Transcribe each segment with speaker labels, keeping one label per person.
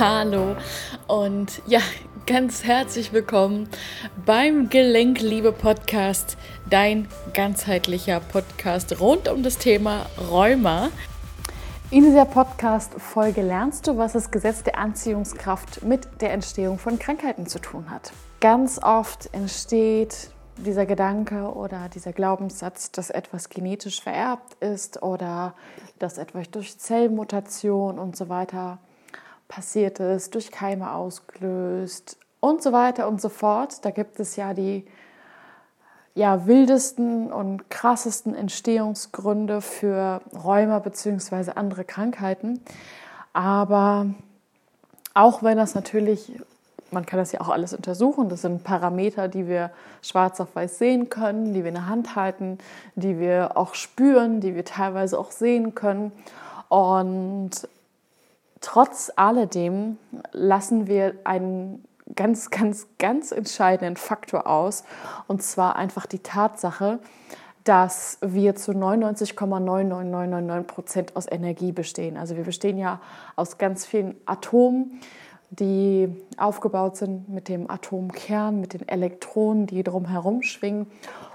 Speaker 1: Hallo und ja, ganz herzlich willkommen beim Gelenkliebe Podcast, dein ganzheitlicher Podcast rund um das Thema Rheuma. In dieser Podcast-Folge lernst du, was das Gesetz der Anziehungskraft mit der Entstehung von Krankheiten zu tun hat. Ganz oft entsteht dieser Gedanke oder dieser Glaubenssatz, dass etwas genetisch vererbt ist oder dass etwas durch Zellmutation und so weiter passiert ist, durch Keime ausgelöst und so weiter und so fort. Da gibt es ja die ja, wildesten und krassesten Entstehungsgründe für Rheuma bzw. andere Krankheiten. Aber auch wenn das natürlich, man kann das ja auch alles untersuchen, das sind Parameter, die wir schwarz auf weiß sehen können, die wir in der Hand halten, die wir auch spüren, die wir teilweise auch sehen können. Und trotz alledem lassen wir einen ganz, ganz, ganz entscheidenden Faktor aus. Und zwar einfach die Tatsache, dass wir zu 99,99999 Prozent aus Energie bestehen. Also wir bestehen ja aus ganz vielen Atomen, die aufgebaut sind mit dem Atomkern, mit den Elektronen, die drumherum schwingen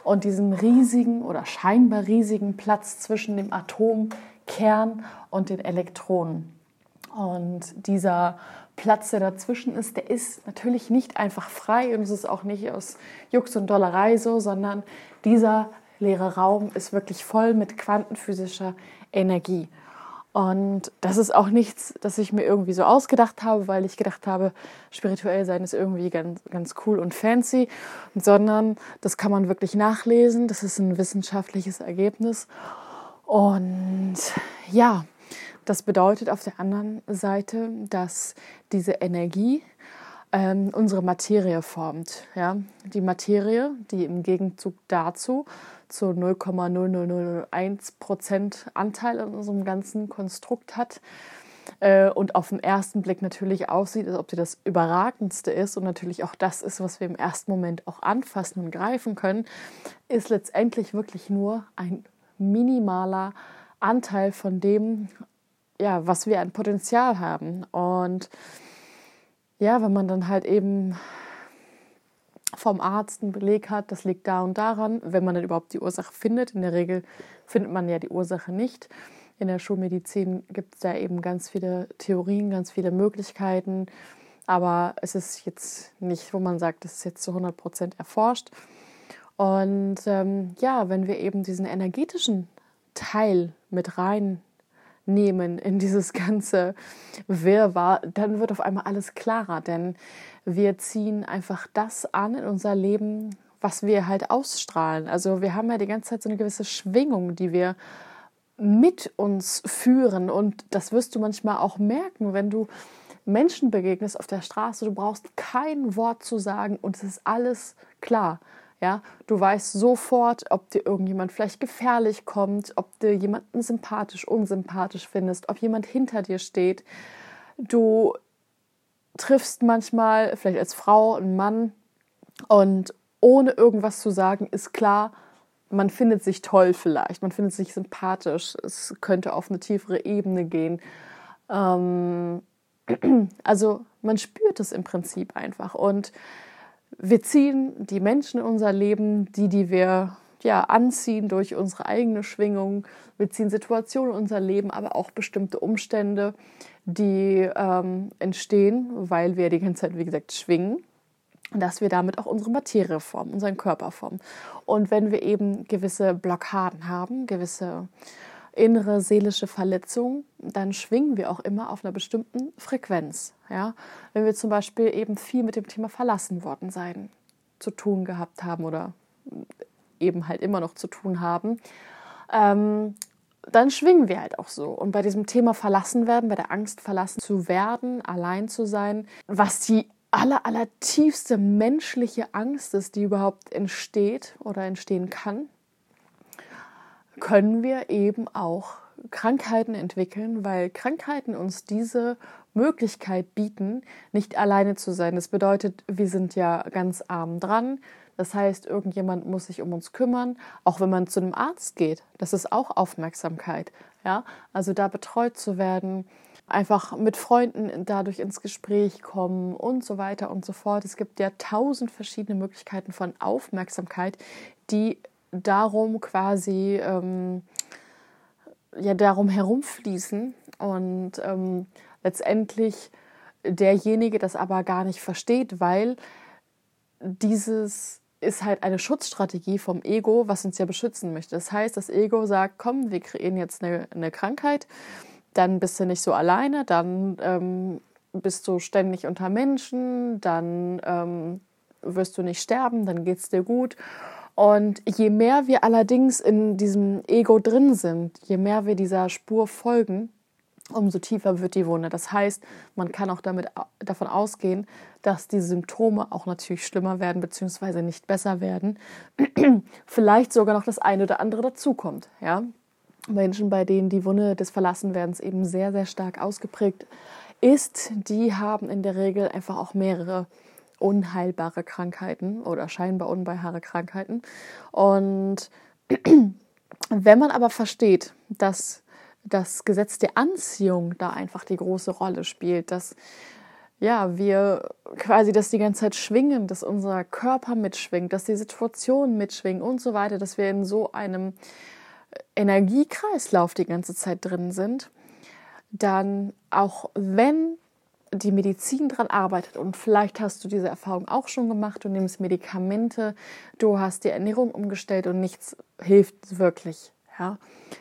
Speaker 1: und diesem riesigen oder scheinbar riesigen Platz zwischen dem Atomkern und den Elektronen. Und dieser Platz, der dazwischen ist, der ist natürlich nicht einfach frei und es ist auch nicht aus Jux und Dollerei so, sondern dieser leere Raum ist wirklich voll mit quantenphysischer Energie. Und das ist auch nichts, das ich mir irgendwie so ausgedacht habe, weil ich gedacht habe, spirituell sein ist irgendwie ganz, ganz cool und fancy, sondern das kann man wirklich nachlesen. Das ist ein wissenschaftliches Ergebnis. Und ja, das bedeutet auf der anderen Seite, dass diese Energie ähm, unsere Materie formt. Ja? Die Materie, die im Gegenzug dazu zu 0,0001 Prozent Anteil an unserem ganzen Konstrukt hat äh, und auf den ersten Blick natürlich aussieht, als ob sie das Überragendste ist und natürlich auch das ist, was wir im ersten Moment auch anfassen und greifen können, ist letztendlich wirklich nur ein minimaler Anteil von dem, ja, was wir an Potenzial haben. Und ja, wenn man dann halt eben vom Arzt einen Beleg hat, das liegt da und daran, wenn man dann überhaupt die Ursache findet. In der Regel findet man ja die Ursache nicht. In der Schulmedizin gibt es da eben ganz viele Theorien, ganz viele Möglichkeiten. Aber es ist jetzt nicht, wo man sagt, das ist jetzt zu 100 Prozent erforscht. Und ähm, ja, wenn wir eben diesen energetischen Teil mit rein nehmen in dieses ganze Wirrwarr, dann wird auf einmal alles klarer, denn wir ziehen einfach das an in unser Leben, was wir halt ausstrahlen. Also wir haben ja die ganze Zeit so eine gewisse Schwingung, die wir mit uns führen und das wirst du manchmal auch merken, wenn du Menschen begegnest auf der Straße, du brauchst kein Wort zu sagen und es ist alles klar. Ja, du weißt sofort, ob dir irgendjemand vielleicht gefährlich kommt, ob du jemanden sympathisch, unsympathisch findest, ob jemand hinter dir steht. Du triffst manchmal, vielleicht als Frau, einen Mann und ohne irgendwas zu sagen, ist klar, man findet sich toll vielleicht, man findet sich sympathisch, es könnte auf eine tiefere Ebene gehen. Ähm, also man spürt es im Prinzip einfach und wir ziehen die Menschen in unser Leben, die, die wir ja, anziehen durch unsere eigene Schwingung. Wir ziehen Situationen in unser Leben, aber auch bestimmte Umstände, die ähm, entstehen, weil wir die ganze Zeit, wie gesagt, schwingen, dass wir damit auch unsere Materie formen, unseren Körper formen. Und wenn wir eben gewisse Blockaden haben, gewisse innere seelische Verletzung, dann schwingen wir auch immer auf einer bestimmten Frequenz. Ja? Wenn wir zum Beispiel eben viel mit dem Thema verlassen worden sein zu tun gehabt haben oder eben halt immer noch zu tun haben, ähm, dann schwingen wir halt auch so. Und bei diesem Thema verlassen werden, bei der Angst verlassen zu werden, allein zu sein, was die aller, aller tiefste menschliche Angst ist, die überhaupt entsteht oder entstehen kann, können wir eben auch Krankheiten entwickeln, weil Krankheiten uns diese Möglichkeit bieten, nicht alleine zu sein. Das bedeutet, wir sind ja ganz arm dran. Das heißt, irgendjemand muss sich um uns kümmern, auch wenn man zu einem Arzt geht. Das ist auch Aufmerksamkeit. Ja, also da betreut zu werden, einfach mit Freunden dadurch ins Gespräch kommen und so weiter und so fort. Es gibt ja tausend verschiedene Möglichkeiten von Aufmerksamkeit, die darum quasi ähm, ja darum herumfließen und ähm, letztendlich derjenige das aber gar nicht versteht, weil dieses ist halt eine Schutzstrategie vom Ego, was uns ja beschützen möchte. Das heißt, das Ego sagt, komm, wir kreieren jetzt eine, eine Krankheit, dann bist du nicht so alleine, dann ähm, bist du ständig unter Menschen, dann ähm, wirst du nicht sterben, dann geht es dir gut. Und je mehr wir allerdings in diesem Ego drin sind, je mehr wir dieser Spur folgen, umso tiefer wird die Wunde. Das heißt, man kann auch damit, davon ausgehen, dass die Symptome auch natürlich schlimmer werden bzw. nicht besser werden. Vielleicht sogar noch das eine oder andere dazukommt. Ja? Menschen, bei denen die Wunde des Verlassenwerdens eben sehr, sehr stark ausgeprägt ist, die haben in der Regel einfach auch mehrere unheilbare Krankheiten oder scheinbar unheilbare Krankheiten. Und wenn man aber versteht, dass das Gesetz der Anziehung da einfach die große Rolle spielt, dass ja, wir quasi das die ganze Zeit schwingen, dass unser Körper mitschwingt, dass die Situation mitschwingen und so weiter, dass wir in so einem Energiekreislauf die ganze Zeit drin sind, dann auch wenn die Medizin dran arbeitet und vielleicht hast du diese Erfahrung auch schon gemacht, du nimmst Medikamente, du hast die Ernährung umgestellt und nichts hilft wirklich. Ja,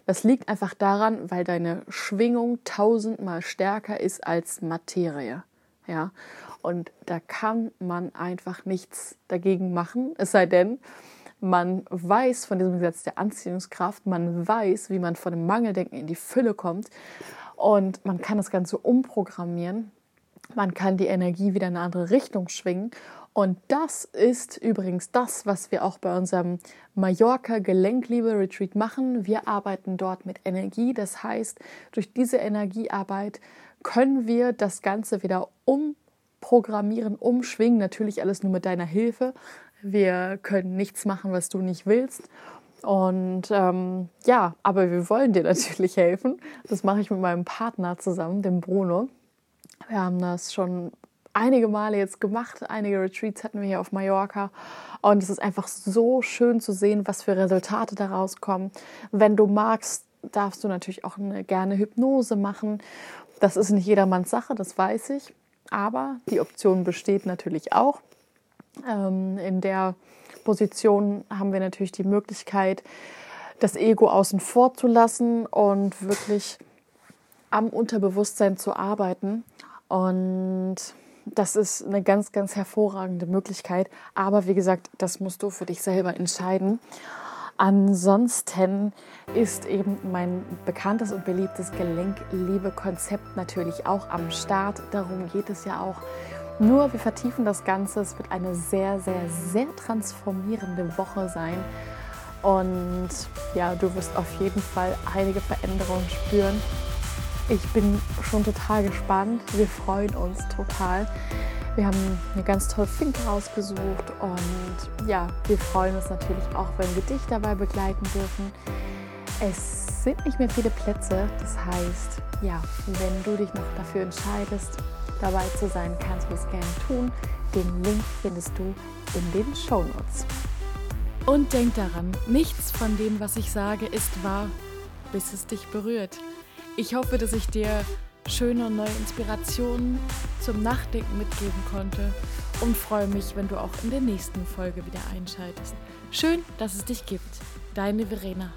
Speaker 1: das liegt einfach daran, weil deine Schwingung tausendmal stärker ist als Materie. Ja, und da kann man einfach nichts dagegen machen, es sei denn, man weiß von diesem Gesetz der Anziehungskraft, man weiß, wie man von dem Mangeldenken in die Fülle kommt und man kann das Ganze umprogrammieren. Man kann die Energie wieder in eine andere Richtung schwingen und das ist übrigens das, was wir auch bei unserem Mallorca Gelenkliebe Retreat machen. Wir arbeiten dort mit Energie. Das heißt, durch diese Energiearbeit können wir das Ganze wieder umprogrammieren, umschwingen. Natürlich alles nur mit deiner Hilfe. Wir können nichts machen, was du nicht willst. Und ähm, ja, aber wir wollen dir natürlich helfen. Das mache ich mit meinem Partner zusammen, dem Bruno. Wir haben das schon einige Male jetzt gemacht. Einige Retreats hatten wir hier auf Mallorca. Und es ist einfach so schön zu sehen, was für Resultate daraus kommen. Wenn du magst, darfst du natürlich auch eine gerne Hypnose machen. Das ist nicht jedermanns Sache, das weiß ich. Aber die Option besteht natürlich auch. Ähm, in der Position haben wir natürlich die Möglichkeit, das Ego außen vor zu lassen und wirklich am Unterbewusstsein zu arbeiten. Und das ist eine ganz, ganz hervorragende Möglichkeit. Aber wie gesagt, das musst du für dich selber entscheiden. Ansonsten ist eben mein bekanntes und beliebtes Gelenkliebe-Konzept natürlich auch am Start. Darum geht es ja auch. Nur wir vertiefen das Ganze. Es wird eine sehr, sehr, sehr transformierende Woche sein. Und ja, du wirst auf jeden Fall einige Veränderungen spüren. Ich bin schon total gespannt. Wir freuen uns total. Wir haben eine ganz tolle Finke rausgesucht und ja, wir freuen uns natürlich auch, wenn wir dich dabei begleiten dürfen. Es sind nicht mehr viele Plätze, das heißt, ja, wenn du dich noch dafür entscheidest, dabei zu sein, kannst du es gerne tun. Den Link findest du in den Show Notes.
Speaker 2: Und denk daran, nichts von dem, was ich sage, ist wahr, bis es dich berührt. Ich hoffe, dass ich dir schöne und neue Inspirationen zum Nachdenken mitgeben konnte und freue mich, wenn du auch in der nächsten Folge wieder einschaltest. Schön, dass es dich gibt. Deine Verena.